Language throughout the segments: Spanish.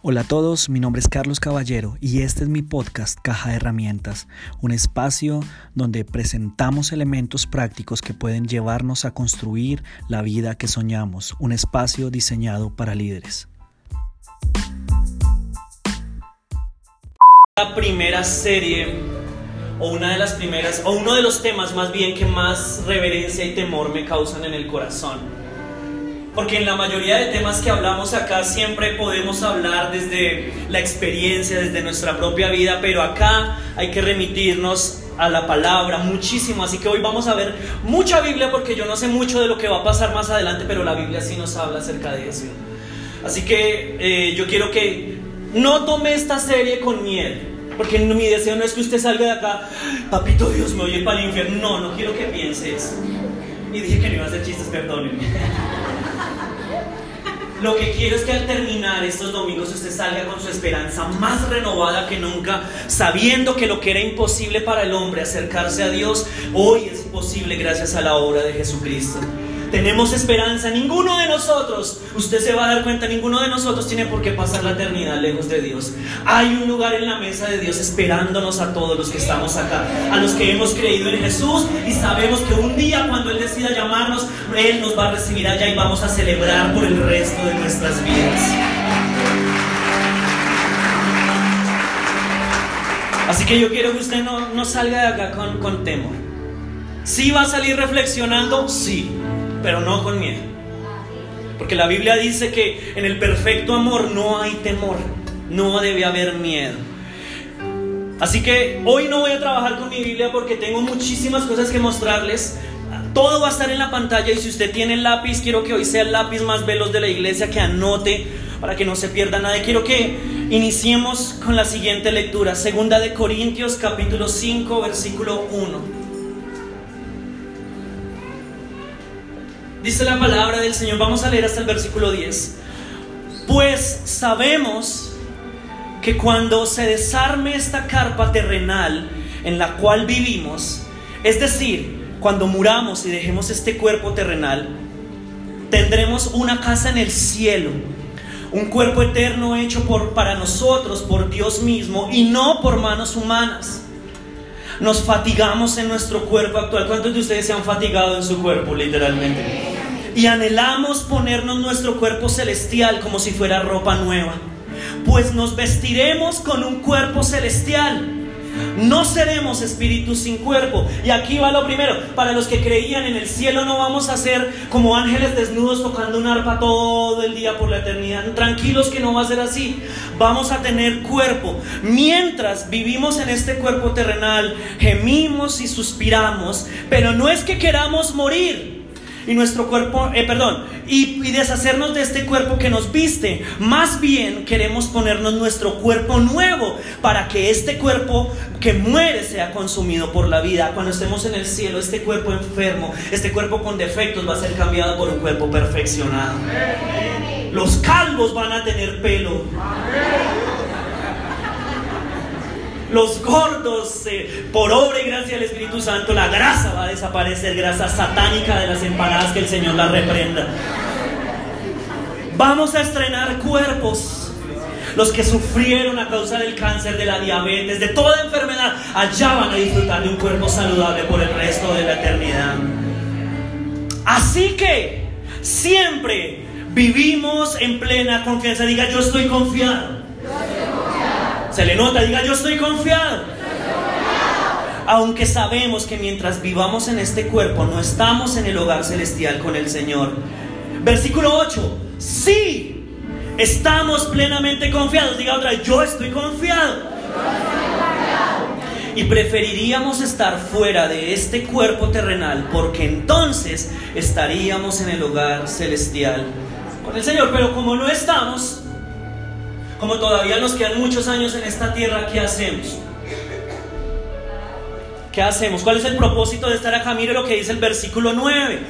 Hola a todos, mi nombre es Carlos Caballero y este es mi podcast Caja de Herramientas, un espacio donde presentamos elementos prácticos que pueden llevarnos a construir la vida que soñamos, un espacio diseñado para líderes. La primera serie o una de las primeras o uno de los temas más bien que más reverencia y temor me causan en el corazón porque en la mayoría de temas que hablamos acá siempre podemos hablar desde la experiencia, desde nuestra propia vida, pero acá hay que remitirnos a la palabra muchísimo. Así que hoy vamos a ver mucha Biblia porque yo no sé mucho de lo que va a pasar más adelante, pero la Biblia sí nos habla acerca de eso. Así que eh, yo quiero que no tome esta serie con miedo. Porque mi deseo no es que usted salga de acá, papito Dios me oye para el infierno. No, no quiero que piense eso. Y dije que no iba a hacer chistes, perdónenme. Lo que quiero es que al terminar estos domingos usted salga con su esperanza más renovada que nunca, sabiendo que lo que era imposible para el hombre acercarse a Dios, hoy es posible gracias a la obra de Jesucristo tenemos esperanza. Ninguno de nosotros, usted se va a dar cuenta, ninguno de nosotros tiene por qué pasar la eternidad lejos de Dios. Hay un lugar en la mesa de Dios esperándonos a todos los que estamos acá, a los que hemos creído en Jesús y sabemos que un día cuando Él decida llamarnos, Él nos va a recibir allá y vamos a celebrar por el resto de nuestras vidas. Así que yo quiero que usted no, no salga de acá con, con temor. ¿Sí va a salir reflexionando? Sí pero no con miedo. Porque la Biblia dice que en el perfecto amor no hay temor, no debe haber miedo. Así que hoy no voy a trabajar con mi Biblia porque tengo muchísimas cosas que mostrarles. Todo va a estar en la pantalla y si usted tiene el lápiz, quiero que hoy sea el lápiz más veloz de la iglesia, que anote para que no se pierda nada. quiero que iniciemos con la siguiente lectura, segunda de Corintios capítulo 5, versículo 1. Dice la palabra del Señor, vamos a leer hasta el versículo 10. Pues sabemos que cuando se desarme esta carpa terrenal en la cual vivimos, es decir, cuando muramos y dejemos este cuerpo terrenal, tendremos una casa en el cielo, un cuerpo eterno hecho por, para nosotros, por Dios mismo, y no por manos humanas. Nos fatigamos en nuestro cuerpo actual. ¿Cuántos de ustedes se han fatigado en su cuerpo, literalmente? y anhelamos ponernos nuestro cuerpo celestial como si fuera ropa nueva, pues nos vestiremos con un cuerpo celestial. No seremos espíritus sin cuerpo. Y aquí va lo primero. Para los que creían en el cielo no vamos a ser como ángeles desnudos tocando un arpa todo el día por la eternidad. Tranquilos que no va a ser así. Vamos a tener cuerpo. Mientras vivimos en este cuerpo terrenal, gemimos y suspiramos. Pero no es que queramos morir y nuestro cuerpo, eh, perdón, y, deshacernos de este cuerpo que nos viste. Más bien queremos ponernos nuestro cuerpo nuevo para que este cuerpo que muere sea consumido por la vida. Cuando estemos en el cielo, este cuerpo enfermo, este cuerpo con defectos va a ser cambiado por un cuerpo perfeccionado. Los calvos van a tener pelo. Los gordos, eh, por obra y gracia del Espíritu Santo, la grasa va a desaparecer, grasa satánica de las empanadas, que el Señor la reprenda. Vamos a estrenar cuerpos. Los que sufrieron a causa del cáncer, de la diabetes, de toda enfermedad, allá van a disfrutar de un cuerpo saludable por el resto de la eternidad. Así que siempre vivimos en plena confianza. Diga, yo estoy confiado. Se le nota, diga yo estoy confiado. Aunque sabemos que mientras vivamos en este cuerpo no estamos en el hogar celestial con el Señor. Versículo 8. Sí, estamos plenamente confiados. Diga otra, yo estoy confiado. Y preferiríamos estar fuera de este cuerpo terrenal porque entonces estaríamos en el hogar celestial con el Señor. Pero como no estamos, como todavía nos quedan muchos años en esta tierra, ¿qué hacemos? ¿Qué hacemos? ¿Cuál es el propósito de estar acá? Mire lo que dice el versículo 9.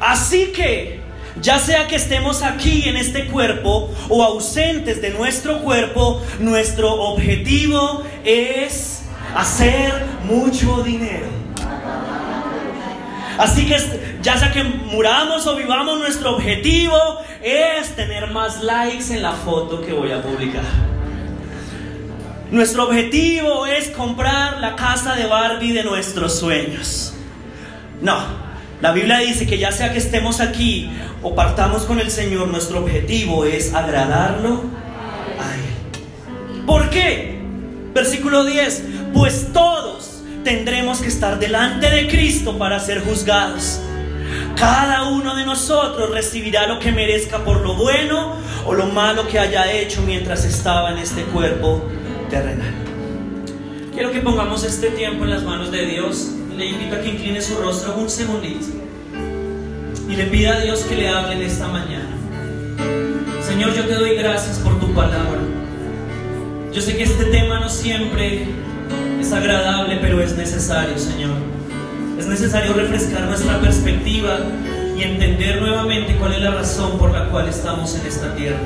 Así que, ya sea que estemos aquí en este cuerpo o ausentes de nuestro cuerpo, nuestro objetivo es hacer mucho dinero. Así que ya sea que muramos o vivamos, nuestro objetivo es tener más likes en la foto que voy a publicar. Nuestro objetivo es comprar la casa de Barbie de nuestros sueños. No, la Biblia dice que ya sea que estemos aquí o partamos con el Señor, nuestro objetivo es agradarlo a Él. ¿Por qué? Versículo 10, pues todos tendremos que estar delante de Cristo para ser juzgados. Cada uno de nosotros recibirá lo que merezca por lo bueno o lo malo que haya hecho mientras estaba en este cuerpo terrenal. Quiero que pongamos este tiempo en las manos de Dios. Le invito a que incline su rostro un segundito y le pida a Dios que le hable en esta mañana. Señor, yo te doy gracias por tu palabra. Yo sé que este tema no siempre es agradable, pero es necesario, Señor. Es necesario refrescar nuestra perspectiva y entender nuevamente cuál es la razón por la cual estamos en esta tierra.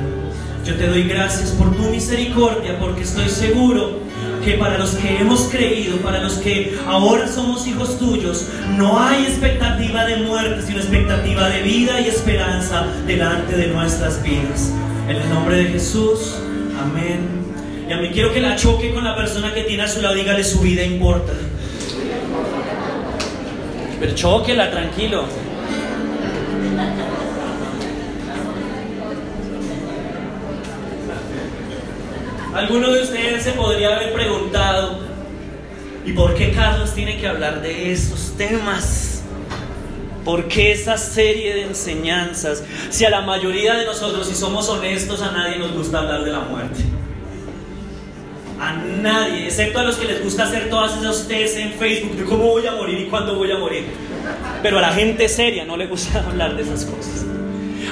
Yo te doy gracias por tu misericordia, porque estoy seguro que para los que hemos creído, para los que ahora somos hijos tuyos, no hay expectativa de muerte, sino expectativa de vida y esperanza delante de nuestras vidas. En el nombre de Jesús, amén. Y a mí quiero que la choque con la persona que tiene a su lado, dígale su vida importa. Pero choquela, tranquilo. Alguno de ustedes se podría haber preguntado, ¿y por qué Carlos tiene que hablar de esos temas? ¿Por qué esa serie de enseñanzas? Si a la mayoría de nosotros, si somos honestos, a nadie nos gusta hablar de la muerte. A nadie, excepto a los que les gusta hacer todas esas tests en Facebook de cómo voy a morir y cuándo voy a morir. Pero a la gente seria no le gusta hablar de esas cosas.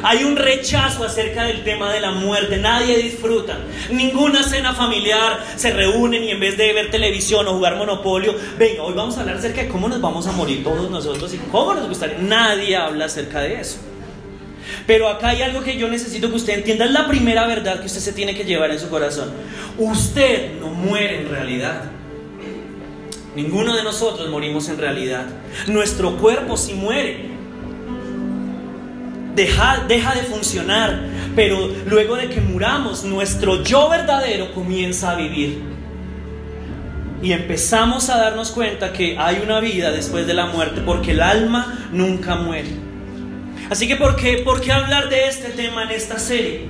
Hay un rechazo acerca del tema de la muerte. Nadie disfruta. Ninguna cena familiar se reúnen y en vez de ver televisión o jugar monopolio, venga, hoy vamos a hablar acerca de cómo nos vamos a morir todos nosotros y cómo nos gustaría. Nadie habla acerca de eso. Pero acá hay algo que yo necesito que usted entienda. Es la primera verdad que usted se tiene que llevar en su corazón. Usted no muere en realidad. Ninguno de nosotros morimos en realidad. Nuestro cuerpo sí muere deja, deja de funcionar, pero luego de que muramos, nuestro yo verdadero comienza a vivir. Y empezamos a darnos cuenta que hay una vida después de la muerte, porque el alma nunca muere. Así que, ¿por qué, ¿por qué hablar de este tema en esta serie?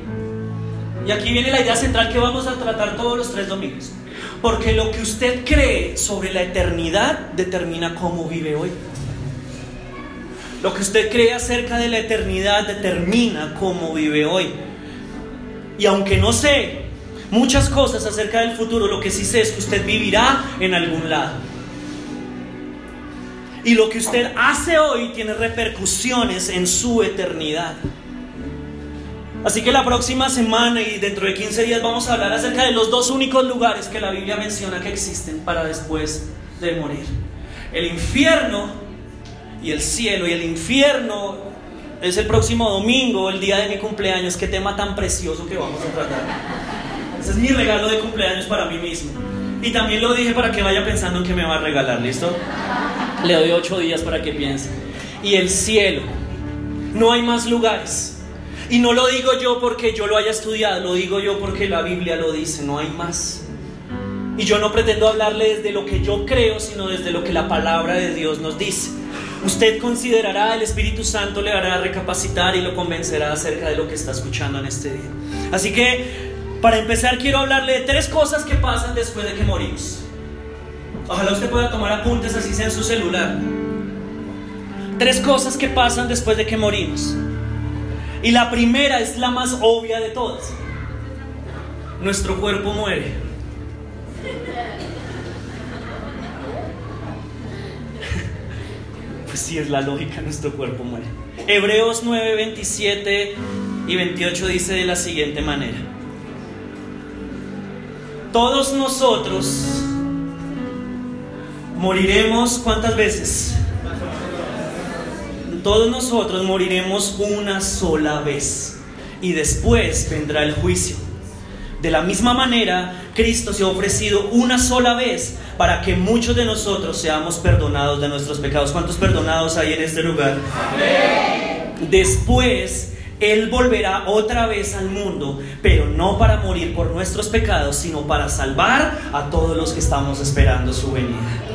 Y aquí viene la idea central que vamos a tratar todos los tres domingos. Porque lo que usted cree sobre la eternidad determina cómo vive hoy. Lo que usted cree acerca de la eternidad determina cómo vive hoy. Y aunque no sé muchas cosas acerca del futuro, lo que sí sé es que usted vivirá en algún lado. Y lo que usted hace hoy tiene repercusiones en su eternidad. Así que la próxima semana y dentro de 15 días vamos a hablar acerca de los dos únicos lugares que la Biblia menciona que existen para después de morir. El infierno y el cielo y el infierno es el próximo domingo, el día de mi cumpleaños. Qué tema tan precioso que vamos a tratar. Ese es mi regalo de cumpleaños para mí mismo. Y también lo dije para que vaya pensando en qué me va a regalar, ¿listo? Le doy ocho días para que piense. Y el cielo. No hay más lugares. Y no lo digo yo porque yo lo haya estudiado, lo digo yo porque la Biblia lo dice, no hay más. Y yo no pretendo hablarle desde lo que yo creo, sino desde lo que la palabra de Dios nos dice. Usted considerará, el Espíritu Santo le hará recapacitar y lo convencerá acerca de lo que está escuchando en este día. Así que, para empezar, quiero hablarle de tres cosas que pasan después de que morimos. Ojalá usted pueda tomar apuntes así sea en su celular. Tres cosas que pasan después de que morimos. Y la primera es la más obvia de todas. Nuestro cuerpo muere. si es la lógica, nuestro cuerpo muere. Hebreos 9, 27 y 28 dice de la siguiente manera. Todos nosotros moriremos cuántas veces? Todos nosotros moriremos una sola vez y después vendrá el juicio. De la misma manera Cristo se ha ofrecido una sola vez para que muchos de nosotros seamos perdonados de nuestros pecados. ¿Cuántos perdonados hay en este lugar? Después, Él volverá otra vez al mundo, pero no para morir por nuestros pecados, sino para salvar a todos los que estamos esperando su venida.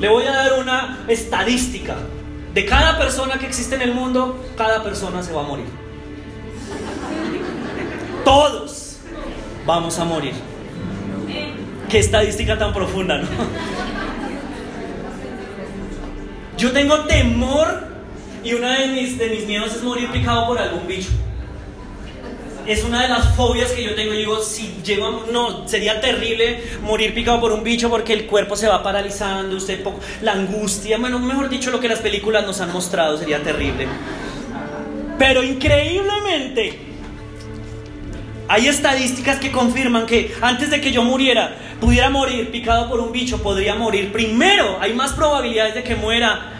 Le voy a dar una estadística. De cada persona que existe en el mundo, cada persona se va a morir. Todos vamos a morir. Qué estadística tan profunda, ¿no? Yo tengo temor y una de mis, de mis miedos es morir picado por algún bicho. Es una de las fobias que yo tengo. Yo digo, si llego, no, sería terrible morir picado por un bicho porque el cuerpo se va paralizando, usted la angustia, bueno, mejor dicho, lo que las películas nos han mostrado sería terrible. Pero increíblemente, hay estadísticas que confirman que antes de que yo muriera, pudiera morir picado por un bicho, podría morir primero. Hay más probabilidades de que muera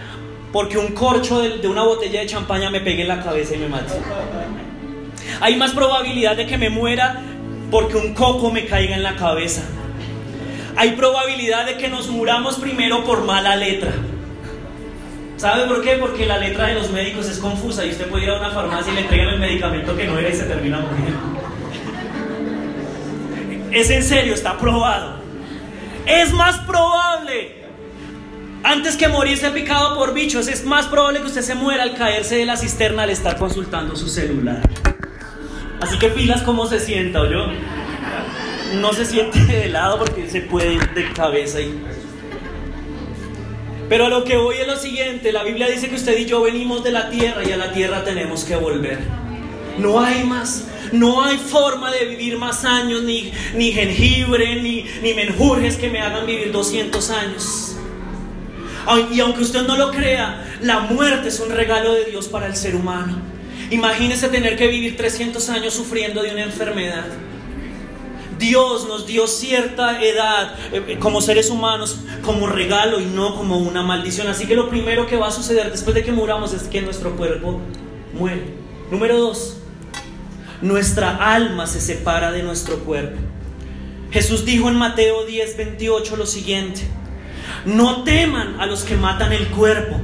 porque un corcho de, una botella de champaña me pegue en la cabeza y me mate. Hay más probabilidad de que me muera porque un coco me caiga en la cabeza. Hay probabilidad de que nos muramos primero por mala letra. ¿Sabe por qué? Porque la letra de los médicos es confusa y usted puede ir a una farmacia y le entregan el medicamento que no era y se termina muriendo. Es en serio, está probado. Es más probable, antes que morirse picado por bichos, es más probable que usted se muera al caerse de la cisterna al estar consultando su celular. Así que pilas cómo se sienta, ¿o yo? No se siente de lado porque se puede ir de cabeza y... Pero a lo que voy es lo siguiente, la Biblia dice que usted y yo venimos de la tierra y a la tierra tenemos que volver. No hay más no hay forma de vivir más años, ni, ni jengibre, ni, ni menjurjes que me hagan vivir 200 años. Y aunque usted no lo crea, la muerte es un regalo de Dios para el ser humano. Imagínese tener que vivir 300 años sufriendo de una enfermedad. Dios nos dio cierta edad eh, eh, como seres humanos como regalo y no como una maldición. Así que lo primero que va a suceder después de que muramos es que nuestro cuerpo muere. Número dos, nuestra alma se separa de nuestro cuerpo. Jesús dijo en Mateo 10, 28 lo siguiente, no teman a los que matan el cuerpo,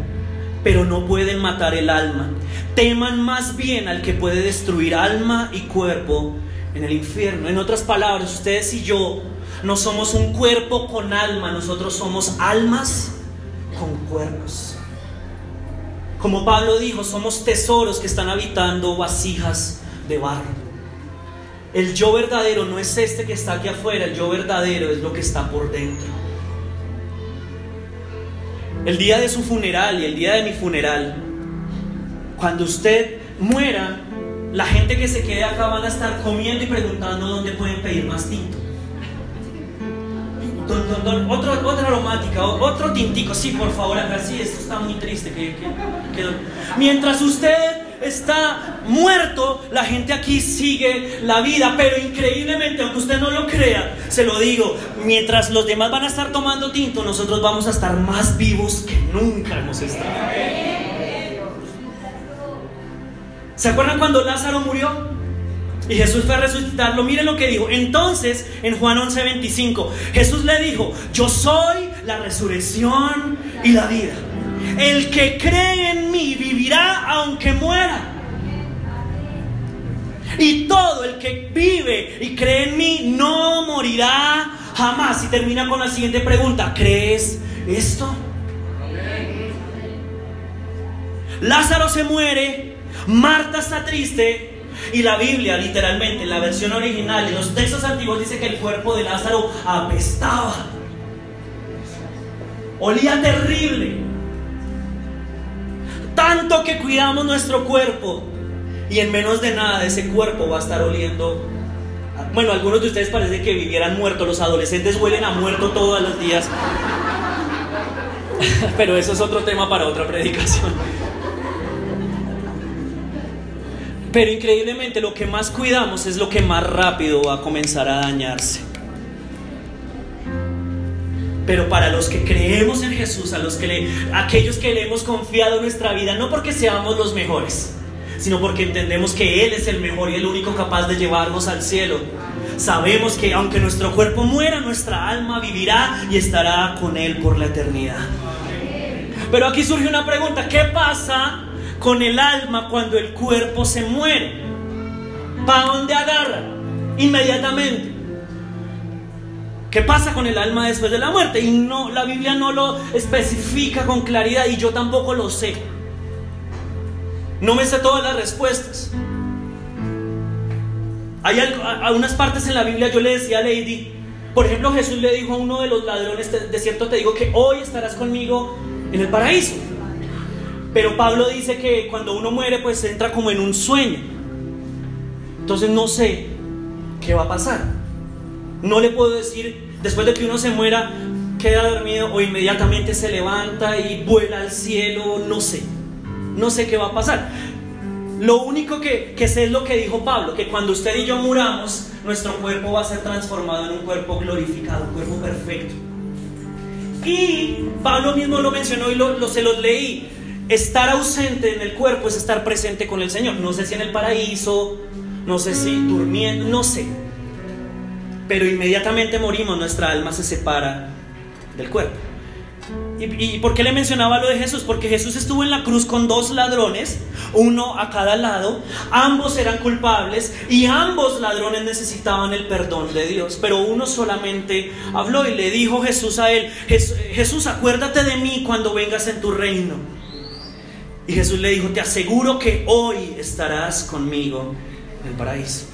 pero no pueden matar el alma. Teman más bien al que puede destruir alma y cuerpo en el infierno. En otras palabras, ustedes y yo no somos un cuerpo con alma, nosotros somos almas con cuerpos. Como Pablo dijo, somos tesoros que están habitando vasijas de barro. El yo verdadero no es este que está aquí afuera, el yo verdadero es lo que está por dentro. El día de su funeral y el día de mi funeral, cuando usted muera, la gente que se quede acá van a estar comiendo y preguntando dónde pueden pedir más tinto. Otro, otra aromática, otro tintico, sí, por favor, acá sí, esto está muy triste. Mientras usted está muerto, la gente aquí sigue la vida, pero increíblemente, aunque usted no lo crea, se lo digo, mientras los demás van a estar tomando tinto, nosotros vamos a estar más vivos que nunca hemos estado. ¿Se acuerdan cuando Lázaro murió? Y Jesús fue a resucitarlo. Miren lo que dijo. Entonces, en Juan 11:25, Jesús le dijo, yo soy la resurrección y la vida. El que cree en mí vivirá aunque muera. Y todo el que vive y cree en mí no morirá jamás. Y termina con la siguiente pregunta. ¿Crees esto? Lázaro se muere, Marta está triste y la Biblia literalmente, en la versión original, en los textos antiguos dice que el cuerpo de Lázaro apestaba. Olía terrible tanto que cuidamos nuestro cuerpo y en menos de nada ese cuerpo va a estar oliendo. Bueno, algunos de ustedes parece que vivieran muertos, los adolescentes huelen a muerto todos los días. Pero eso es otro tema para otra predicación. Pero increíblemente lo que más cuidamos es lo que más rápido va a comenzar a dañarse. Pero para los que creemos en Jesús, a los que aquellos que le hemos confiado nuestra vida, no porque seamos los mejores, sino porque entendemos que Él es el mejor y el único capaz de llevarnos al cielo. sabemos que aunque nuestro cuerpo muera, nuestra alma vivirá y estará con Él por la eternidad. Pero aquí surge una pregunta, ¿qué pasa con el alma cuando el cuerpo se muere? ¿Para dónde agarra? Inmediatamente. ¿Qué pasa con el alma después de la muerte? Y no, la Biblia no lo especifica con claridad y yo tampoco lo sé. No me sé todas las respuestas. Hay algunas partes en la Biblia, yo le decía a Lady, por ejemplo, Jesús le dijo a uno de los ladrones, de cierto te digo que hoy estarás conmigo en el paraíso. Pero Pablo dice que cuando uno muere, pues entra como en un sueño. Entonces no sé qué va a pasar. No le puedo decir, después de que uno se muera, queda dormido o inmediatamente se levanta y vuela al cielo, no sé. No sé qué va a pasar. Lo único que, que sé es lo que dijo Pablo, que cuando usted y yo muramos, nuestro cuerpo va a ser transformado en un cuerpo glorificado, un cuerpo perfecto. Y Pablo mismo lo mencionó y lo, se los leí. Estar ausente en el cuerpo es estar presente con el Señor. No sé si en el paraíso, no sé si durmiendo, no sé pero inmediatamente morimos, nuestra alma se separa del cuerpo. ¿Y, por qué le mencionaba lo de Jesús? Porque Jesús estuvo en la cruz con dos ladrones, uno a cada lado, ambos eran culpables y ambos ladrones necesitaban el perdón de Dios, pero uno solamente habló y le dijo Jesús a él, Jesús, acuérdate de mí cuando vengas en tu reino. Y Jesús le dijo, te aseguro que hoy estarás conmigo en el paraíso.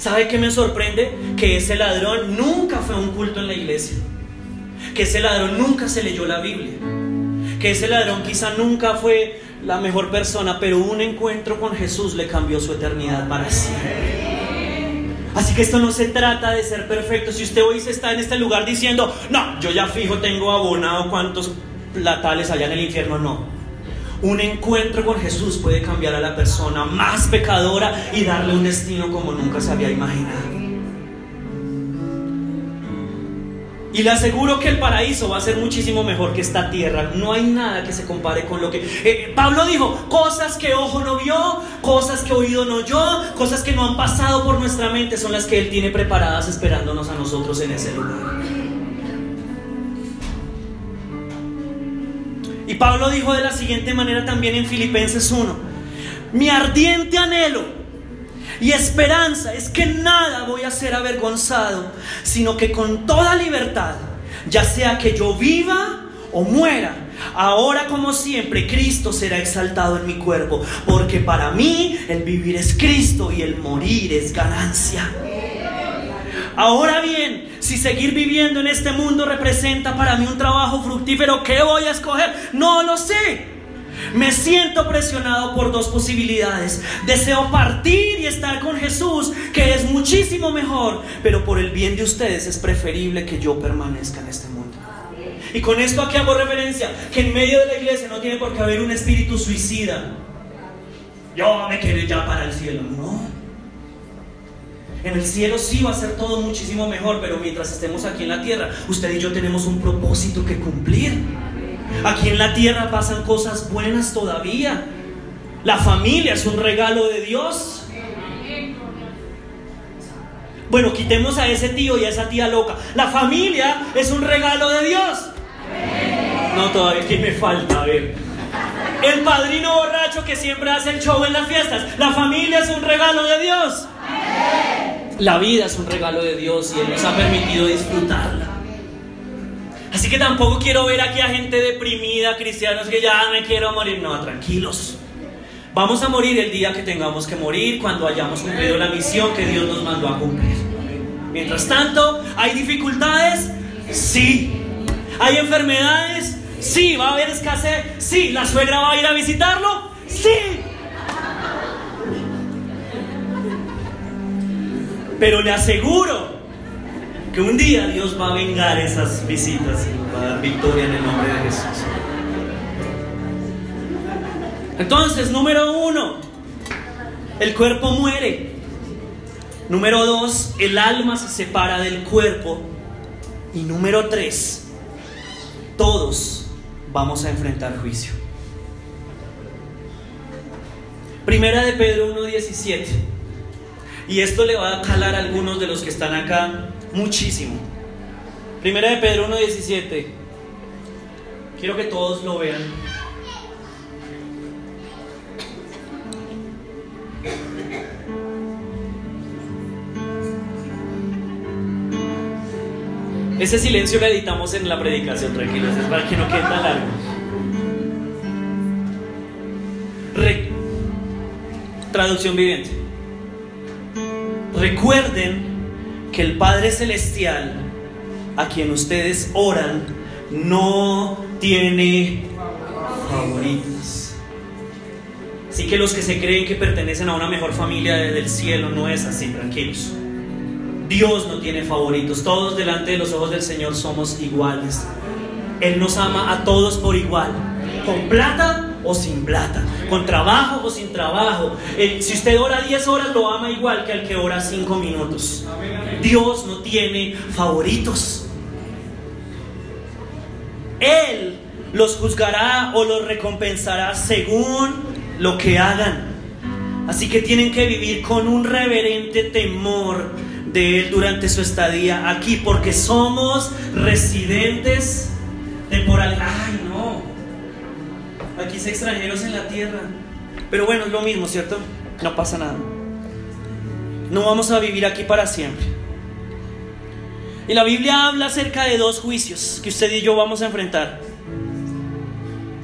¿Sabe qué me sorprende? Que ese ladrón nunca fue a un culto en la iglesia. Que ese ladrón nunca se leyó la Biblia. Que ese ladrón quizá nunca fue la mejor persona, pero un encuentro con Jesús le cambió su eternidad para siempre. Así que esto no se trata de ser perfecto. Si usted hoy se está en este lugar diciendo, no, yo ya fijo, tengo abonado cuántos platales allá en el infierno, no. Un encuentro con Jesús puede cambiar a la persona más pecadora y darle un destino como nunca se había imaginado. Y le aseguro que el paraíso va a ser muchísimo mejor que esta tierra. No hay nada que se compare con lo que... Eh, Pablo dijo, cosas que ojo no vio, cosas que oído no oyó, cosas que no han pasado por nuestra mente son las que Él tiene preparadas esperándonos a nosotros en ese lugar. Pablo dijo de la siguiente manera también en Filipenses 1, mi ardiente anhelo y esperanza es que nada voy a ser avergonzado, sino que con toda libertad, ya sea que yo viva o muera, ahora como siempre Cristo será exaltado en mi cuerpo, porque para mí el vivir es Cristo y el morir es ganancia. Ahora bien, si seguir viviendo en este mundo representa para mí un trabajo fructífero, ¿qué voy a escoger? No lo sé. Me siento presionado por dos posibilidades. Deseo partir y estar con Jesús, que es muchísimo mejor, pero por el bien de ustedes es preferible que yo permanezca en este mundo. Y con esto aquí hago referencia, que en medio de la iglesia no tiene por qué haber un espíritu suicida. Yo me quiero ya para el cielo. No. En el cielo sí va a ser todo muchísimo mejor, pero mientras estemos aquí en la tierra, usted y yo tenemos un propósito que cumplir. Aquí en la tierra pasan cosas buenas todavía. La familia es un regalo de Dios. Bueno, quitemos a ese tío y a esa tía loca. La familia es un regalo de Dios. No, todavía que me falta, a ver. El padrino borracho que siempre hace el show en las fiestas. La familia es un regalo de Dios. La vida es un regalo de Dios y Él nos ha permitido disfrutarla. Así que tampoco quiero ver aquí a gente deprimida, cristianos que ya me quiero morir. No, tranquilos. Vamos a morir el día que tengamos que morir, cuando hayamos cumplido la misión que Dios nos mandó a cumplir. Mientras tanto, ¿hay dificultades? Sí. ¿Hay enfermedades? Sí. ¿Va a haber escasez? Sí. ¿La suegra va a ir a visitarlo? Sí. Pero le aseguro que un día Dios va a vengar esas visitas y va a dar victoria en el nombre de Jesús. Entonces, número uno, el cuerpo muere. Número dos, el alma se separa del cuerpo. Y número tres, todos vamos a enfrentar juicio. Primera de Pedro 1.17. Y esto le va a calar a algunos de los que están acá muchísimo. Primera de Pedro 1.17. Quiero que todos lo vean. Ese silencio lo editamos en la predicación, tranquilos, es para que no quede tan largo. traducción viviente. Recuerden que el Padre Celestial, a quien ustedes oran, no tiene favoritos. Así que los que se creen que pertenecen a una mejor familia del cielo no es así, tranquilos. Dios no tiene favoritos. Todos delante de los ojos del Señor somos iguales. Él nos ama a todos por igual. Con plata sin plata. Con trabajo o sin trabajo. Eh, si usted ora 10 horas, lo ama igual que al que ora 5 minutos. Dios no tiene favoritos. Él los juzgará o los recompensará según lo que hagan. Así que tienen que vivir con un reverente temor de Él durante su estadía aquí, porque somos residentes temporales. Ay, no. Aquí es extranjeros en la tierra. Pero bueno, es lo mismo, ¿cierto? No pasa nada. No vamos a vivir aquí para siempre. Y la Biblia habla acerca de dos juicios que usted y yo vamos a enfrentar.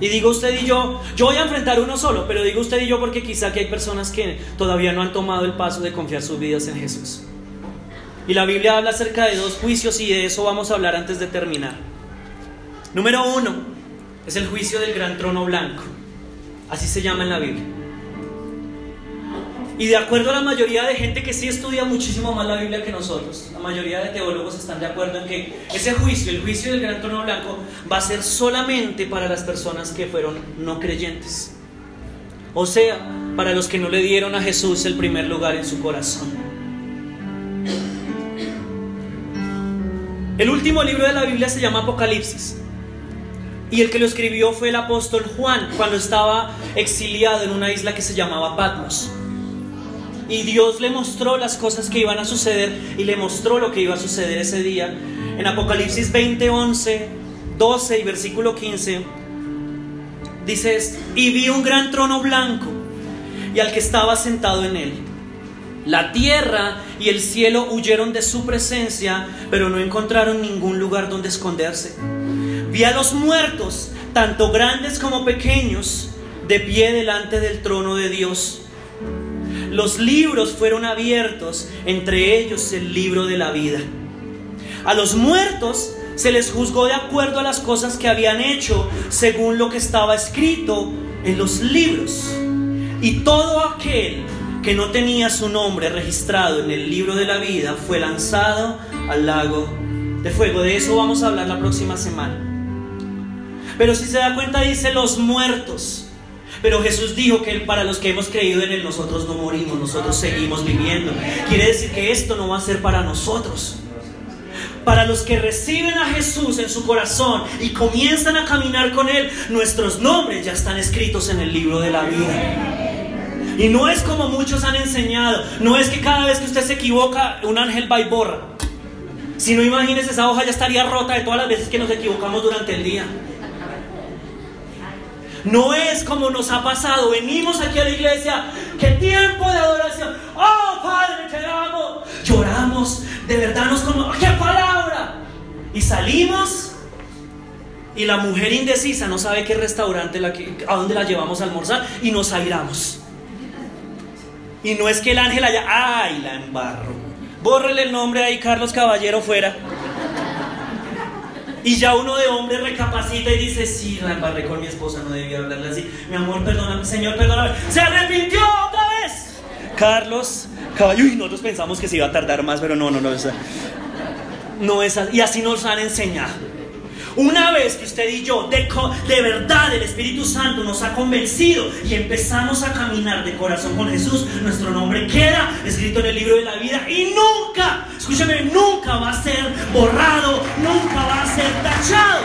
Y digo usted y yo, yo voy a enfrentar uno solo, pero digo usted y yo porque quizá que hay personas que todavía no han tomado el paso de confiar sus vidas en Jesús. Y la Biblia habla acerca de dos juicios y de eso vamos a hablar antes de terminar. Número uno es el juicio del gran trono blanco. Así se llama en la Biblia. Y de acuerdo a la mayoría de gente que sí estudia muchísimo más la Biblia que nosotros, la mayoría de teólogos están de acuerdo en que ese juicio, el juicio del gran trono blanco, va a ser solamente para las personas que fueron no creyentes. O sea, para los que no le dieron a Jesús el primer lugar en su corazón. El último libro de la Biblia se llama Apocalipsis. Y el que lo escribió fue el apóstol Juan cuando estaba exiliado en una isla que se llamaba Patmos. Y Dios le mostró las cosas que iban a suceder y le mostró lo que iba a suceder ese día. En Apocalipsis 20, 11, 12 y versículo 15 dice y vi un gran trono blanco y al que estaba sentado en él la tierra y el cielo huyeron de su presencia, pero no encontraron ningún lugar donde esconderse. Vi a los muertos, tanto grandes como pequeños, de pie delante del trono de Dios. Los libros fueron abiertos, entre ellos el libro de la vida. A los muertos se les juzgó de acuerdo a las cosas que habían hecho, según lo que estaba escrito en los libros. Y todo aquel que no tenía su nombre registrado en el libro de la vida fue lanzado al lago de fuego. De eso vamos a hablar la próxima semana. Pero si se da cuenta dice los muertos. Pero Jesús dijo que para los que hemos creído en Él nosotros no morimos, nosotros seguimos viviendo. Quiere decir que esto no va a ser para nosotros. Para los que reciben a Jesús en su corazón y comienzan a caminar con Él, nuestros nombres ya están escritos en el libro de la vida. Y no es como muchos han enseñado. No es que cada vez que usted se equivoca, un ángel va y borra. Si no, imagínese, esa hoja ya estaría rota de todas las veces que nos equivocamos durante el día. No es como nos ha pasado. Venimos aquí a la iglesia. ¡Qué tiempo de adoración! ¡Oh, Padre, te amo! Lloramos. De verdad nos como ¡Qué palabra! Y salimos. Y la mujer indecisa no sabe qué restaurante, la a dónde la llevamos a almorzar. Y nos airamos. Y no es que el ángel haya, ay, la embarro. Bórrele el nombre ahí, Carlos Caballero, fuera. Y ya uno de hombre recapacita y dice, sí, la embarré con mi esposa, no debía hablarle así. Mi amor, perdóname, señor, perdóname. Se arrepintió otra vez. Carlos Caballero, uy, nosotros pensamos que se iba a tardar más, pero no, no, no. no es así. Y así nos han enseñado. Una vez que usted y yo, de, de, verdad, el Espíritu Santo nos ha convencido y empezamos a caminar de corazón con Jesús, nuestro nombre queda escrito en el libro de la vida y nunca, escúcheme, nunca va a ser borrado, nunca va a ser tachado.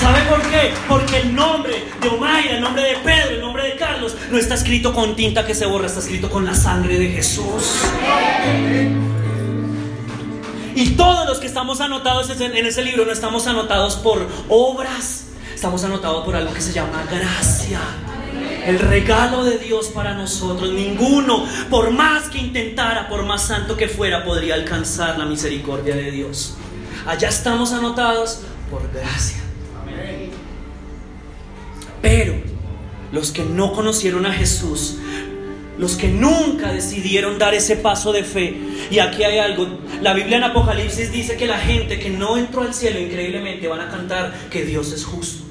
¿Sabe por qué? Porque el nombre de Omaira, el nombre de Pedro, el nombre de Carlos, no está escrito con tinta que se borra, está escrito con la sangre de Jesús. Y todos los que estamos anotados en ese libro no estamos anotados por obras, estamos anotados por algo que se llama gracia. El regalo de Dios para nosotros. Ninguno, por más que intentara, por más santo que fuera, podría alcanzar la misericordia de Dios. Allá estamos anotados por gracia. Pero los que no conocieron a Jesús, los que nunca decidieron dar ese paso de fe, y aquí hay algo, la Biblia en Apocalipsis dice que la gente que no entró al cielo increíblemente van a cantar que Dios es justo.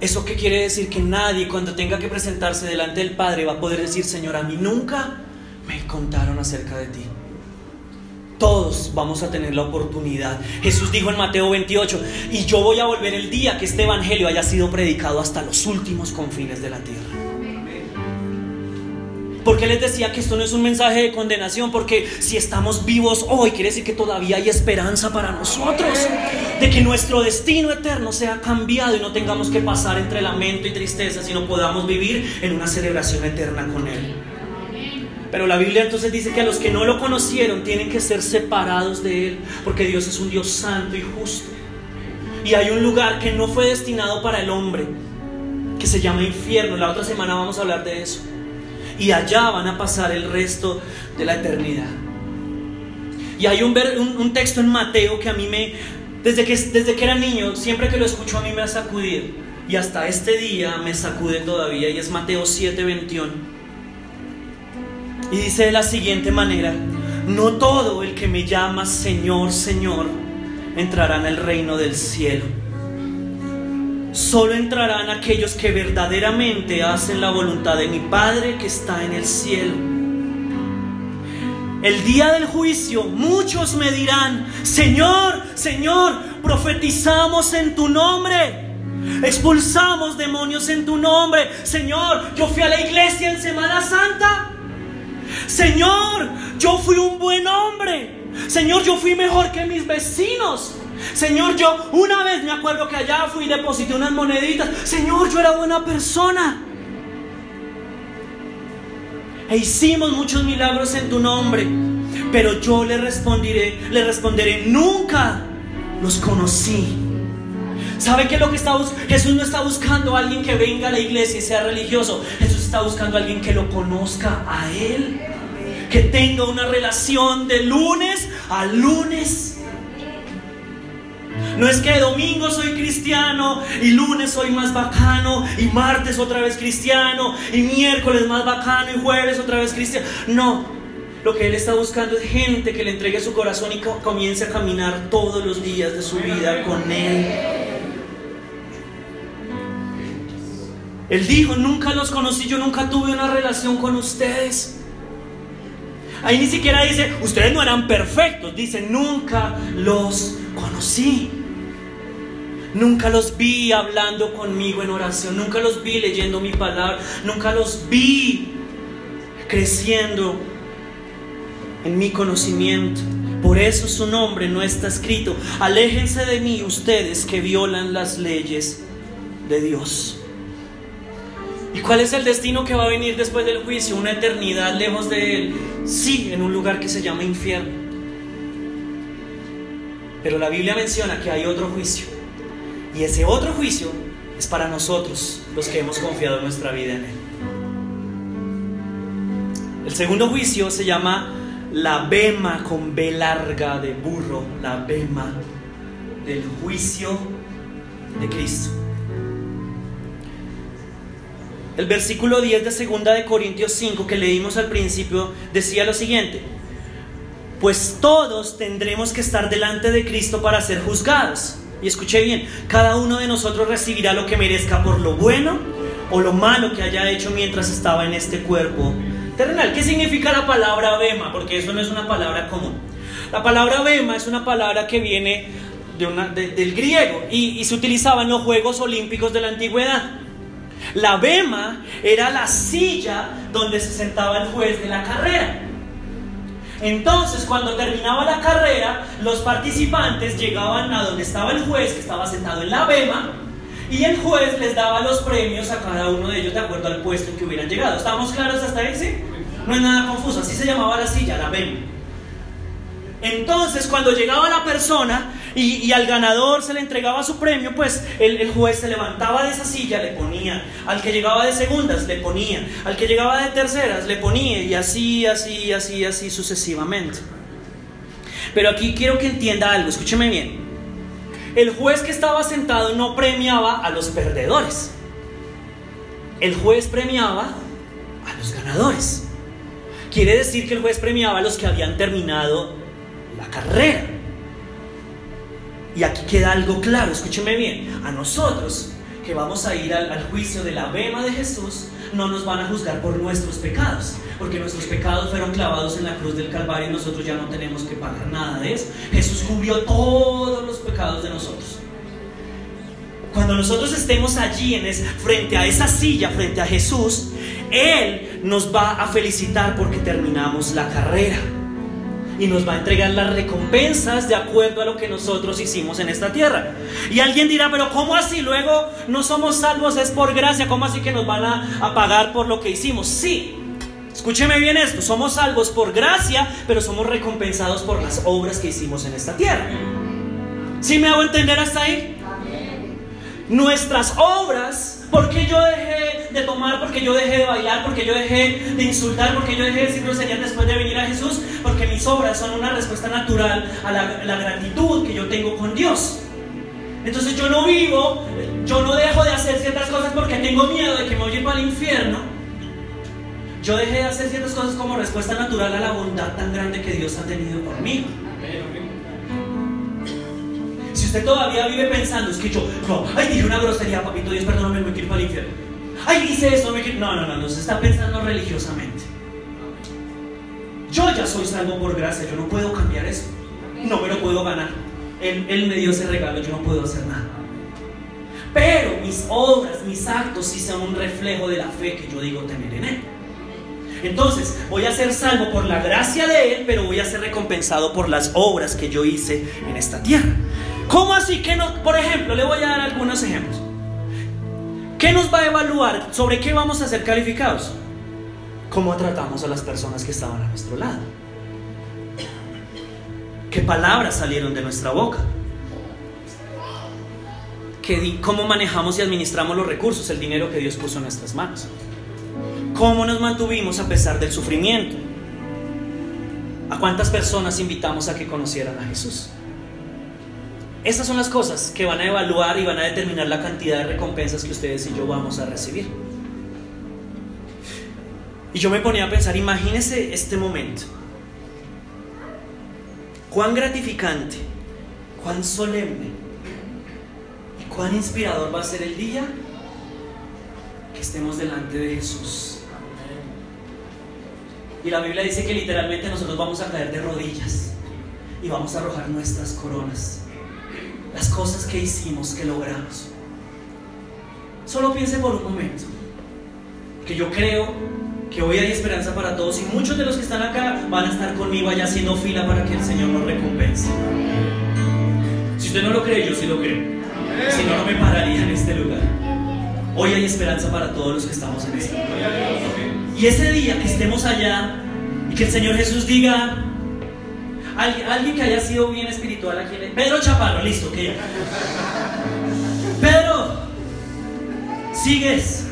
¿Eso qué quiere decir? Que nadie cuando tenga que presentarse delante del Padre va a poder decir, Señor, a mí nunca me contaron acerca de ti. Todos vamos a tener la oportunidad. Jesús dijo en Mateo 28, y yo voy a volver el día que este Evangelio haya sido predicado hasta los últimos confines de la tierra. ¿Por qué les decía que esto no es un mensaje de condenación? Porque si estamos vivos hoy, quiere decir que todavía hay esperanza para nosotros. De que nuestro destino eterno sea cambiado y no tengamos que pasar entre lamento y tristeza, sino podamos vivir en una celebración eterna con Él. Pero la Biblia entonces dice que a los que no lo conocieron tienen que ser separados de Él, porque Dios es un Dios santo y justo. Y hay un lugar que no fue destinado para el hombre, que se llama infierno. La otra semana vamos a hablar de eso. Y allá van a pasar el resto de la eternidad. Y hay un, un, texto en Mateo que a mí me, desde que, desde que era niño, siempre que lo escucho a mí me ha sacudido. Y hasta este día me sacude todavía. Y es Mateo 7:21. Y dice de la siguiente manera, no todo el que me llama Señor, Señor, entrará en el reino del cielo. Solo entrarán aquellos que verdaderamente hacen la voluntad de mi Padre que está en el cielo. El día del juicio muchos me dirán, Señor, Señor, profetizamos en tu nombre. Expulsamos demonios en tu nombre. Señor, yo fui a la iglesia en Semana Santa. Señor, yo fui un buen hombre. Señor, yo fui mejor que mis vecinos. Señor, yo una vez me acuerdo que allá fui y deposité unas moneditas. Señor, yo era buena persona. E hicimos muchos milagros en tu nombre. Pero yo le responderé, le responderé, nunca los conocí. ¿Sabe qué es lo que está buscando? Jesús no está buscando a alguien que venga a la iglesia y sea religioso. Jesús está buscando a alguien que lo conozca a Él. Que tenga una relación de lunes a lunes. No es que domingo soy cristiano y lunes soy más bacano y martes otra vez cristiano y miércoles más bacano y jueves otra vez cristiano. No, lo que Él está buscando es gente que le entregue su corazón y comience a caminar todos los días de su vida con Él. Él dijo, nunca los conocí, yo nunca tuve una relación con ustedes. Ahí ni siquiera dice, ustedes no eran perfectos, dice, nunca los conocí. Nunca los vi hablando conmigo en oración, nunca los vi leyendo mi palabra, nunca los vi creciendo en mi conocimiento. Por eso su nombre no está escrito. Aléjense de mí ustedes que violan las leyes de Dios. ¿Y cuál es el destino que va a venir después del juicio? Una eternidad lejos de Él. Sí, en un lugar que se llama infierno. Pero la Biblia menciona que hay otro juicio. Y ese otro juicio es para nosotros, los que hemos confiado nuestra vida en Él. El segundo juicio se llama la bema con B larga de burro, la bema del juicio de Cristo. El versículo 10 de segunda de Corintios 5 que leímos al principio decía lo siguiente: Pues todos tendremos que estar delante de Cristo para ser juzgados. Y escuché bien, cada uno de nosotros recibirá lo que merezca por lo bueno o lo malo que haya hecho mientras estaba en este cuerpo terrenal. ¿Qué significa la palabra bema? Porque eso no es una palabra común. La palabra bema es una palabra que viene de del griego y se utilizaba en los Juegos Olímpicos de la Antigüedad. La bema era la silla donde se sentaba el juez de la carrera. Entonces, cuando terminaba la carrera, los participantes llegaban a donde estaba el juez, que estaba sentado en la bema, Y el juez les daba los premios a cada uno de ellos de acuerdo al puesto en que hubieran llegado. ¿Estamos claros hasta ahí? Sí. No es nada confuso. Así se llamaba la silla, la BEM. Entonces, cuando llegaba la persona y, al ganador se le entregaba su premio, pues el, el, juez se levantaba de esa silla, le ponía. Al que llegaba de segundas, le ponía. Al que llegaba de terceras, le ponía. Y así, así, así, así sucesivamente. Pero aquí quiero que entienda algo, escúcheme bien. El juez que estaba sentado no premiaba a los perdedores. El juez premiaba a los ganadores. Quiere decir que el juez premiaba a los que habían terminado la carrera. Y aquí queda algo claro, escúcheme bien. A nosotros que vamos a ir al, juicio de la bema de Jesús, no nos van a juzgar por nuestros pecados, porque nuestros pecados fueron clavados en la cruz del Calvario y nosotros ya no tenemos que pagar nada de eso. Jesús cubrió todos los pecados de nosotros. Cuando nosotros estemos allí en frente a esa silla, frente a Jesús, Él nos va a felicitar porque terminamos la carrera y nos va a entregar las recompensas de acuerdo a lo que nosotros hicimos en esta tierra. Y alguien dirá, pero ¿cómo así? Luego no somos salvos, es por gracia, ¿cómo así que nos van a, pagar por lo que hicimos? Sí, escúcheme bien esto, somos salvos por gracia, pero somos recompensados por las obras que hicimos en esta tierra. ¿Sí me hago entender hasta ahí? Nuestras obras porque yo dejé de tomar, porque yo dejé de bailar, porque yo dejé de insultar, porque yo dejé de decir groserías después de venir a Jesús, porque mis obras son una respuesta natural a la, gratitud que yo tengo con Dios. Entonces yo no vivo, yo no dejo de hacer ciertas cosas porque tengo miedo de que me oye para el infierno. Yo dejé de hacer ciertas cosas como respuesta natural a la bondad tan grande que Dios ha tenido conmigo. Si usted todavía vive pensando, es que yo, no, ay, dije una grosería, papito Dios, perdóname, me quiero ir para el infierno. Ay, dice eso, me quiero... No, no, no, no, se está pensando religiosamente. Yo ya soy salvo por gracia, yo no puedo cambiar eso. No me lo puedo ganar. Él, él me dio ese regalo, yo no puedo hacer nada. Pero mis obras, mis actos sí son un reflejo de la fe que yo digo tener en Él. Entonces, voy a ser salvo por la gracia de Él, pero voy a ser recompensado por las obras que yo hice en esta tierra. ¿Cómo así que no? Por ejemplo, le voy a dar algunos ejemplos. ¿Qué nos va a evaluar? ¿Sobre qué vamos a ser calificados? ¿Cómo tratamos a las personas que estaban a nuestro lado? ¿Qué palabras salieron de nuestra boca? ¿Qué, ¿Cómo manejamos y administramos los recursos, el dinero que Dios puso en nuestras manos? ¿Cómo nos mantuvimos a pesar del sufrimiento? ¿A cuántas personas invitamos a que conocieran a Jesús? Estas son las cosas que van a evaluar y van a determinar la cantidad de recompensas que ustedes y yo vamos a recibir. Y yo me ponía a pensar, imagínese este momento. Cuán gratificante, cuán solemne y cuán inspirador va a ser el día que estemos delante de Jesús. Y la Biblia dice que literalmente nosotros vamos a caer de rodillas y vamos a arrojar nuestras coronas las cosas que hicimos, que logramos. Solo piense por un momento que yo creo que hoy hay esperanza para todos y muchos de los que están acá van a estar conmigo allá haciendo fila para que el Señor nos recompense. Si usted no lo cree, yo sí lo creo. Si no, no me pararía en este lugar. Hoy hay esperanza para todos los que estamos en este lugar. Y ese día que estemos allá y que el Señor Jesús diga, Alguien, que haya sido bien espiritual aquí. Pedro Chaparro, listo, que ya. Pedro, sigues.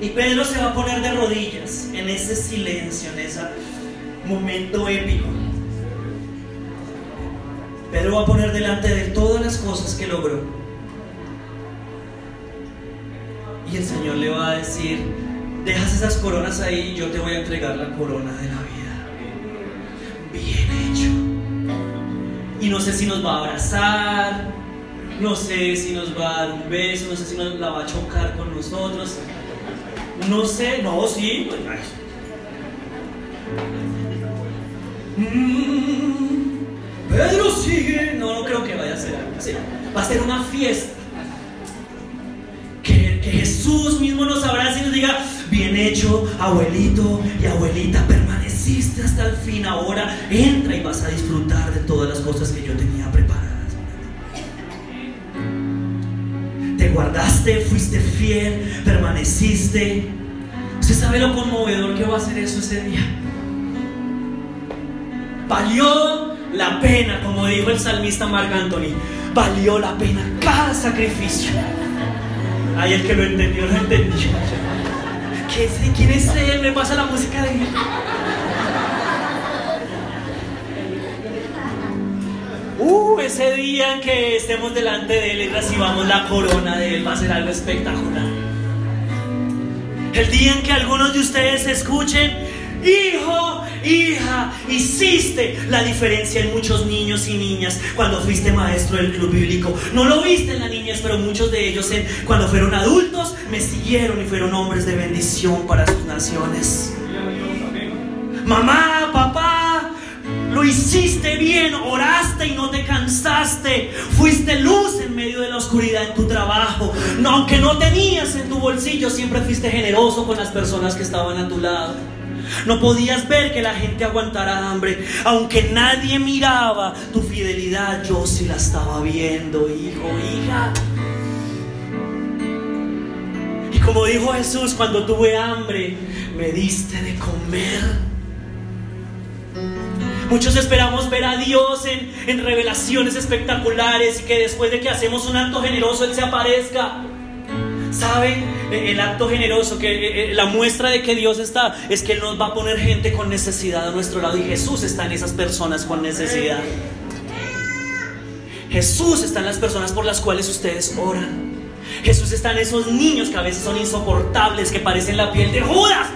Y Pedro se va a poner de rodillas en ese silencio, en ese momento épico. Pedro va a poner delante de todas las cosas que logró. Y el Señor le va a decir, dejas esas coronas ahí yo te voy a entregar la corona de la vida. Y no sé si nos va a abrazar, no sé si nos va a dar un beso, no sé si nos la va a chocar con nosotros, no sé, no, sí, pues, mm, Pedro sigue, no, no creo que vaya a ser así, va a ser una fiesta. Que, que Jesús mismo nos abrace y nos diga, bien hecho, abuelito y abuelita, permanece hasta el fin, ahora entra y vas a disfrutar de todas las cosas que yo tenía preparadas. te guardaste, fuiste fiel, permaneciste. Usted sabe lo conmovedor que va a ser eso ese día. Valió la pena, como dijo el salmista Marc Anthony, valió la pena cada sacrificio. Ay, el que lo entendió, lo entendió. ¿Quién es él? Me pasa la música de él. Uh, ese día en que estemos delante de Él y recibamos la corona de Él va a ser algo espectacular. El día en que algunos de ustedes escuchen, hijo, hija, hiciste la diferencia en muchos niños y niñas cuando fuiste maestro del club bíblico. No lo viste en la niñez, pero muchos de ellos cuando fueron adultos me siguieron y fueron hombres de bendición para sus naciones. Mamá, papá, lo hiciste bien, oraste y no te cansaste. Fuiste luz en medio de la oscuridad en tu trabajo. No, aunque no tenías en tu bolsillo, siempre fuiste generoso con las personas que estaban a tu lado. No podías ver que la gente aguantara hambre. Aunque nadie miraba tu fidelidad, yo sí la estaba viendo, hijo, hija. Y como dijo Jesús, cuando tuve hambre, me diste de comer. Muchos esperamos ver a Dios en, en, revelaciones espectaculares y que después de que hacemos un acto generoso Él se aparezca. ¿Saben? E, el acto generoso, que e, e, la muestra de que Dios está, es que Él nos va a poner gente con necesidad a nuestro lado y Jesús está en esas personas con necesidad. Jesús está en las personas por las cuales ustedes oran. Jesús está en esos niños que a veces son insoportables, que parecen la piel de Judas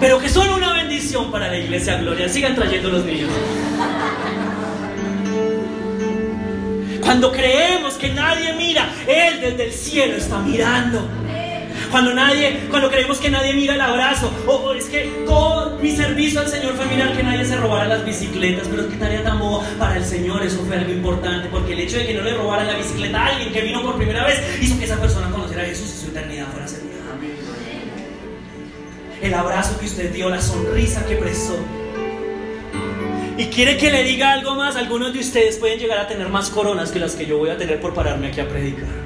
pero que son una bendición para la iglesia Gloria. Sigan trayendo los niños. Cuando creemos que nadie mira, Él desde el cielo está mirando. Cuando nadie, cuando creemos que nadie mira el abrazo, o, es que todo mi servicio al Señor fue mirar que nadie se robara las bicicletas, pero es que tarea tan boba para el Señor, eso fue algo importante, porque el hecho de que no le robaran la bicicleta a alguien que vino por primera vez hizo que esa persona conociera a Jesús y su eternidad fuera segura el abrazo que usted dio, la sonrisa que prestó. Y quiere que le diga algo más, algunos de ustedes pueden llegar a tener más coronas que las que yo voy a tener por pararme aquí a predicar.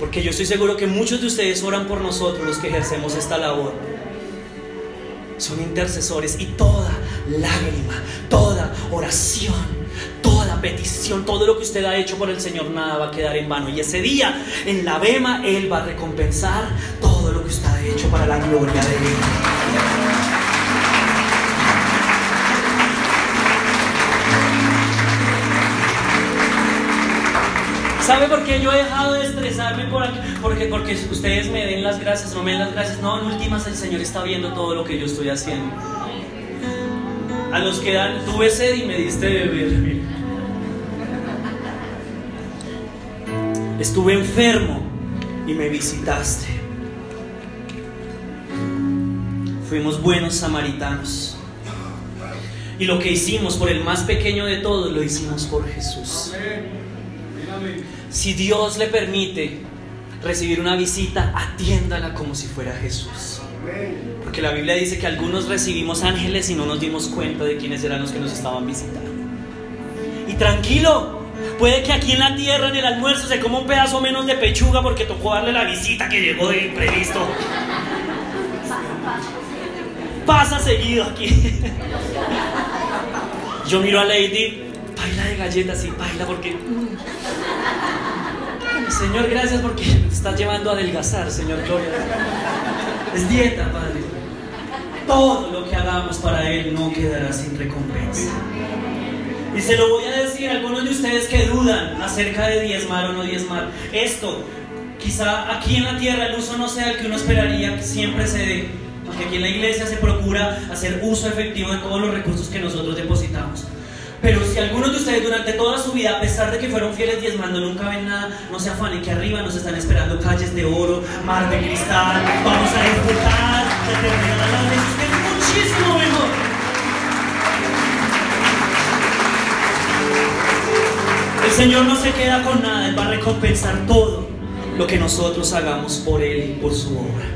Porque yo estoy seguro que muchos de ustedes oran por nosotros los que ejercemos esta labor. Son intercesores y toda lágrima, toda oración, toda petición, todo lo que usted ha hecho por el Señor, nada va a quedar en vano. Y ese día, en la Bema, Él va a recompensar todo lo que usted ha hecho para la gloria de Él. ¿Sabe por qué yo he dejado de estresarme por aquí? Porque, porque ustedes me den las gracias, no me den las gracias. No, en últimas el Señor está viendo todo lo que yo estoy haciendo. A los que dan, tuve sed y me diste de beber. Estuve enfermo y me visitaste. Fuimos buenos samaritanos. Y lo que hicimos por el más pequeño de todos, lo hicimos por Jesús. Si Dios le permite recibir una visita, atiéndala como si fuera Jesús. Porque la Biblia dice que algunos recibimos ángeles y no nos dimos cuenta de quiénes eran los que nos estaban visitando. Y tranquilo, Puede que aquí en la tierra, en el almuerzo, se coma un pedazo menos de pechuga porque tocó darle la visita que llegó de imprevisto. Pasa seguido aquí. Yo miro a Lady, baila de galletas y baila porque. Mm. Señor, gracias porque me estás llevando a adelgazar, Señor Gloria. Es dieta, Padre. Todo lo que hagamos para Él no quedará sin recompensa. Y se lo voy a decir a algunos de ustedes que dudan acerca de diezmar o no diezmar. Esto, quizá aquí en la tierra el uso no sea el que uno esperaría que siempre se dé. Porque aquí en la iglesia se procura hacer uso efectivo de todos los recursos que nosotros depositamos. Pero si algunos de ustedes durante toda su vida, a pesar de que fueron fieles diezmando, nunca ven nada, no se afanen que arriba nos están esperando calles de oro, mar de cristal, vamos a disfrutar de terminar la muchísimo mejor. El Señor no se queda con nada, Él va a recompensar todo lo que nosotros hagamos por Él y por su obra.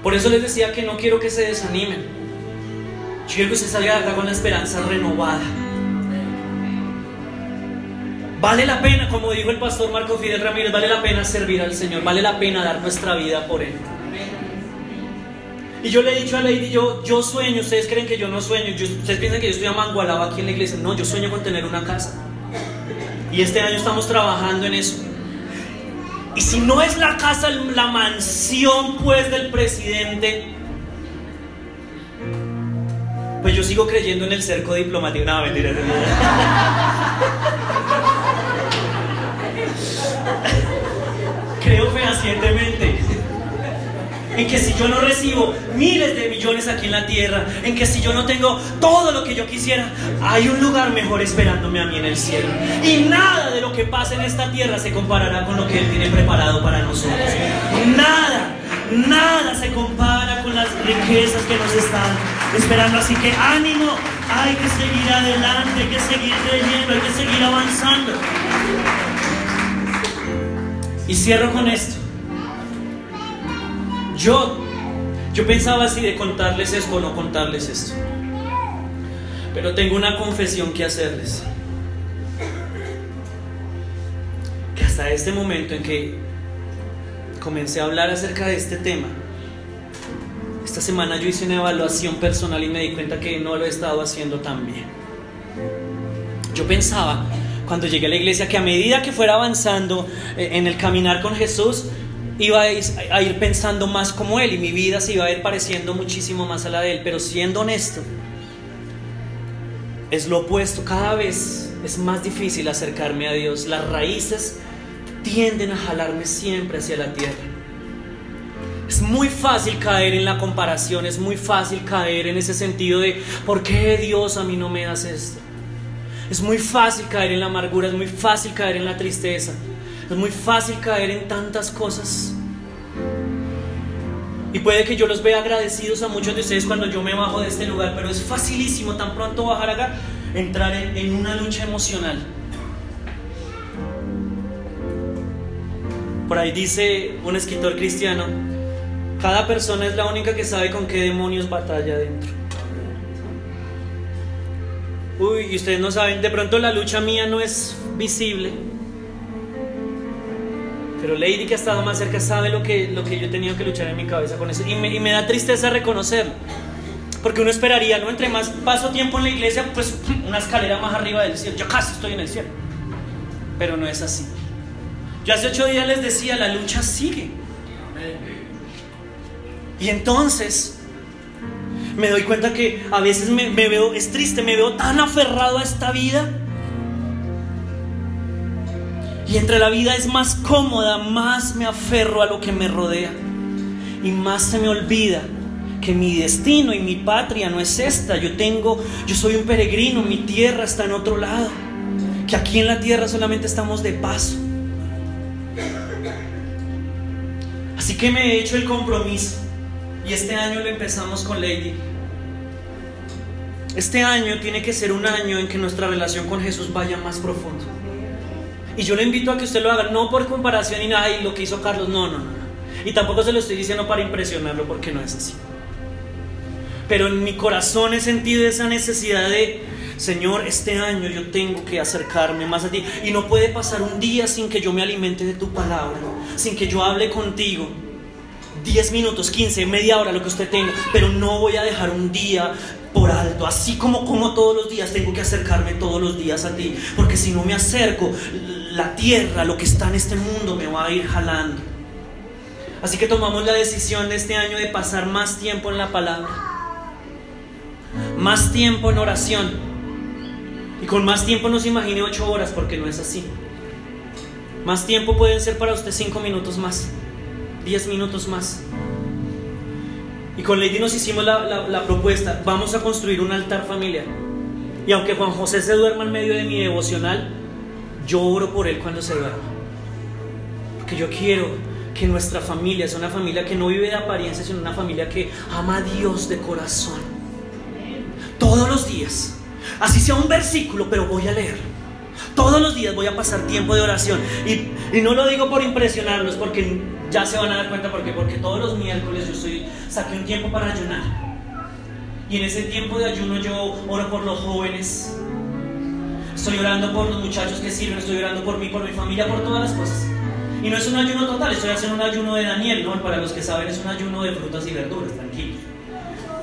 Por eso les decía que no quiero que se desanimen. Yo quiero que usted salga de acá con la esperanza renovada. Vale la pena, como dijo el pastor Marco Fidel Ramírez, vale la pena servir al Señor, vale la pena dar nuestra vida por Él. Y yo le he dicho a Lady, yo, yo sueño, ustedes creen que yo no sueño, ustedes piensan que yo estoy amangualado aquí en la iglesia, no, yo sueño con tener una casa. Y este año estamos trabajando en eso. Y si no es la casa, la mansión pues del presidente, pues yo sigo creyendo en el cerco diplomático. No, mentira. Creo fehacientemente en que si yo no recibo miles de millones aquí en la tierra, en que si yo no tengo todo lo que yo quisiera, hay un lugar mejor esperándome a mí en el cielo. Y nada de lo que pasa en esta tierra se comparará con lo que Él tiene preparado para nosotros. Nada, nada se compara riquezas que nos están esperando. Así que ánimo, hay que seguir adelante, hay que seguir creyendo, hay que seguir avanzando. Y cierro con esto. Yo, yo pensaba así de contarles esto o no contarles esto. Pero tengo una confesión que hacerles. Que hasta este momento en que comencé a hablar acerca de este tema, esta semana yo hice una evaluación personal y me di cuenta que no lo he estado haciendo tan bien. Yo pensaba cuando llegué a la iglesia que a medida que fuera avanzando eh, en el caminar con Jesús, iba a ir pensando más como Él y mi vida se iba a ir pareciendo muchísimo más a la de Él. Pero siendo honesto, es lo opuesto. Cada vez es más difícil acercarme a Dios. Las raíces tienden a jalarme siempre hacia la tierra. Es muy fácil caer en la comparación, es muy fácil caer en ese sentido de, ¿por qué Dios a mí no me hace esto? Es muy fácil caer en la amargura, es muy fácil caer en la tristeza. Es muy fácil caer en tantas cosas. Y puede que yo los vea agradecidos a muchos de ustedes cuando yo me bajo de este lugar, pero es facilísimo tan pronto bajar acá, entrar en, en una lucha emocional. Por ahí dice un escritor cristiano, cada persona es la única que sabe con qué demonios batalla adentro. Uy, y ustedes no saben, de pronto la lucha mía no es visible, pero Lady que ha estado más cerca sabe lo que, lo que yo he tenido que luchar en mi cabeza con eso. Y me, y me da tristeza reconocerlo. Porque uno esperaría, ¿no? Entre más paso tiempo en la iglesia, pues una escalera más arriba del cielo. Yo casi estoy en el cielo. Pero no es así. Yo hace ocho días les decía, la lucha sigue. Y entonces me doy cuenta que a veces me, veo, es triste, me veo tan aferrado a esta vida y entre la vida es más cómoda, más me aferro a lo que me rodea. Y más se me olvida que mi destino y mi patria no es esta. Yo tengo, yo soy un peregrino, mi tierra está en otro lado. Que aquí en la tierra solamente estamos de paso. Así que me he hecho el compromiso. Y este año lo empezamos con Lady. Este año tiene que ser un año en que nuestra relación con Jesús vaya más profundo. Y yo le invito a que usted lo haga, no por comparación y nada, y lo que hizo Carlos, no, no, no. Y tampoco se lo estoy diciendo para impresionarlo, porque no es así. Pero en mi corazón he sentido esa necesidad de, Señor, este año yo tengo que acercarme más a ti. Y no puede pasar un día sin que yo me alimente de tu palabra, sin que yo hable contigo. 10 minutos, 15, media hora, lo que usted tenga, pero no voy a dejar un día por alto, así como como todos los días, tengo que acercarme todos los días a ti, porque si no me acerco, la tierra, lo que está en este mundo, me va a ir jalando. Así que tomamos la decisión de este año de pasar más tiempo en la palabra, más tiempo en oración. Y con más tiempo no se imagine ocho horas, porque no es así. Más tiempo pueden ser para usted cinco minutos más, diez minutos más. Y con Lady nos hicimos la, la, propuesta, vamos a construir un altar familiar. Y aunque Juan José se duerma en medio de mi devocional, yo oro por él cuando se duerma. Porque yo quiero que nuestra familia sea una familia que no vive de apariencia, sino una familia que ama a Dios de corazón. Todos los días. Así sea un versículo, pero voy a leer. Todos los días voy a pasar tiempo de oración. Y, no lo digo por impresionarlos, porque ya se van a dar cuenta porque porque todos los miércoles yo soy saqué un tiempo para ayunar y en ese tiempo de ayuno yo oro por los jóvenes estoy orando por los muchachos que sirven, estoy orando por mí, por mi familia, por todas las cosas. Y no es un ayuno total, estoy haciendo un ayuno de Daniel, ¿no? Para los que saben, es un ayuno de frutas y verduras, tranquilos.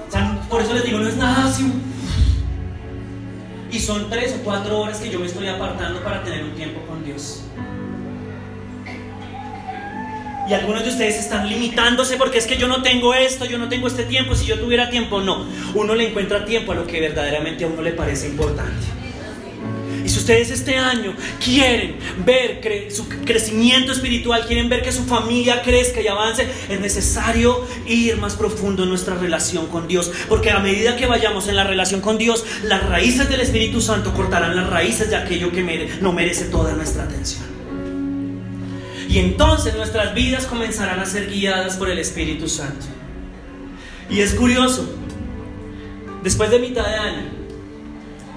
O sea, por eso les digo, no es nada así. Y son tres o cuatro horas que yo me estoy apartando para tener un tiempo con Dios. Y algunos de ustedes están limitándose porque es que yo no tengo esto, yo no tengo este tiempo, si yo tuviera tiempo, no. Uno le encuentra tiempo a lo que verdaderamente a uno le parece importante. Ustedes este año quieren ver su crecimiento espiritual, quieren ver que su familia crezca y avance, es necesario ir más profundo en nuestra relación con Dios. Porque a medida que vayamos en la relación con Dios, las raíces del Espíritu Santo cortarán las raíces de aquello que no merece toda nuestra atención. Y entonces nuestras vidas comenzarán a ser guiadas por el Espíritu Santo. Y es curioso, después de mitad de año,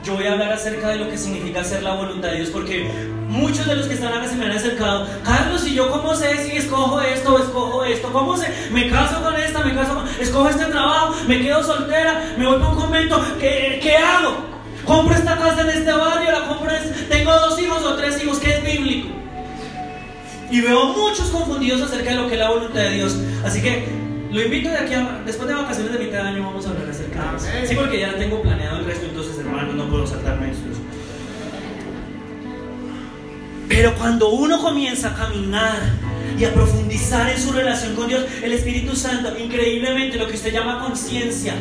yo voy a hablar acerca de lo que significa hacer la voluntad de Dios, porque muchos de los que están acá se me han acercado, Carlos, ¿y yo cómo sé si escojo esto o escojo esto? ¿Cómo sé? Me caso con esta, me caso con... Escojo este trabajo, me quedo soltera, me voy para un convento, ¿qué, qué hago? ¿Compro esta casa en este barrio? ¿La compro en... ¿Tengo dos hijos o tres hijos? ¿Qué es bíblico? Y veo muchos confundidos acerca de lo que es la voluntad de Dios. Así que lo invito de aquí a, después de vacaciones de mitad de año vamos a hablar acerca de eso. Sí, porque ya tengo planeado el resto, entonces hermanos, no puedo saltarme eso. Pero cuando uno comienza a caminar y a profundizar en su relación con Dios, el Espíritu Santo, increíblemente lo que usted llama conciencia,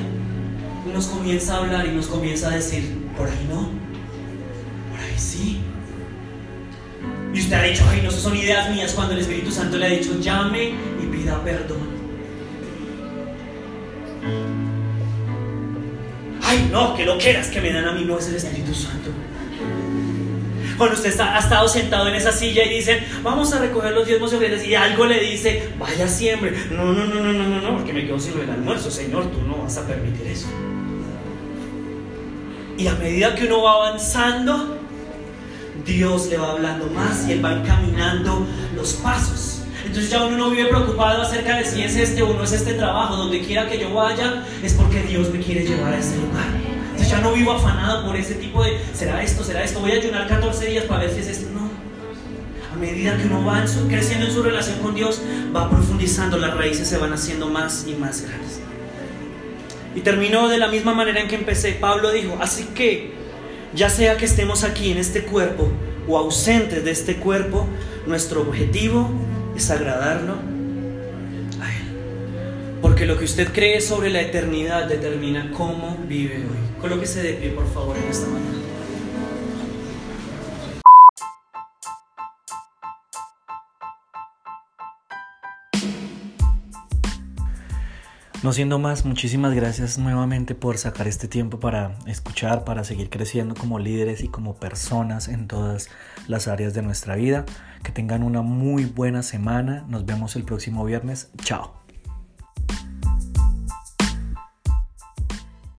nos comienza a hablar y nos comienza a decir, por ahí no, por ahí sí. Y usted ha dicho, ay, no, son ideas mías, cuando el Espíritu Santo le ha dicho, llame y pida perdón. Ay, no, que lo quieras que me dan a mí, no es el Espíritu Santo. Cuando usted está, ha estado sentado en esa silla y dicen, vamos a recoger los diezmos y y algo le dice, vaya siempre. No, no, no, no, no, no, no, porque me quedo sin el almuerzo, Señor, tú no vas a permitir eso. Y a medida que uno va avanzando, Dios le va hablando más y Él va encaminando los pasos. Entonces ya uno no vive preocupado acerca de si es este o no es este trabajo. Donde quiera que yo vaya es porque Dios me quiere llevar a ese lugar. Entonces ya no vivo afanado por ese tipo de, será esto, será esto, voy a ayunar 14 días para ver si es esto. No. A medida que uno va creciendo en su relación con Dios, va profundizando, las raíces se van haciendo más y más grandes. Y terminó de la misma manera en que empecé. Pablo dijo, así que ya sea que estemos aquí en este cuerpo o ausentes de este cuerpo, nuestro objetivo es agradarlo a Él. Porque lo que usted cree sobre la eternidad determina cómo vive hoy. Colóquese de pie, por favor, en esta mañana. No siendo más, muchísimas gracias nuevamente por sacar este tiempo para escuchar, para seguir creciendo como líderes y como personas en todas las áreas de nuestra vida. Que tengan una muy buena semana. Nos vemos el próximo viernes. Chao.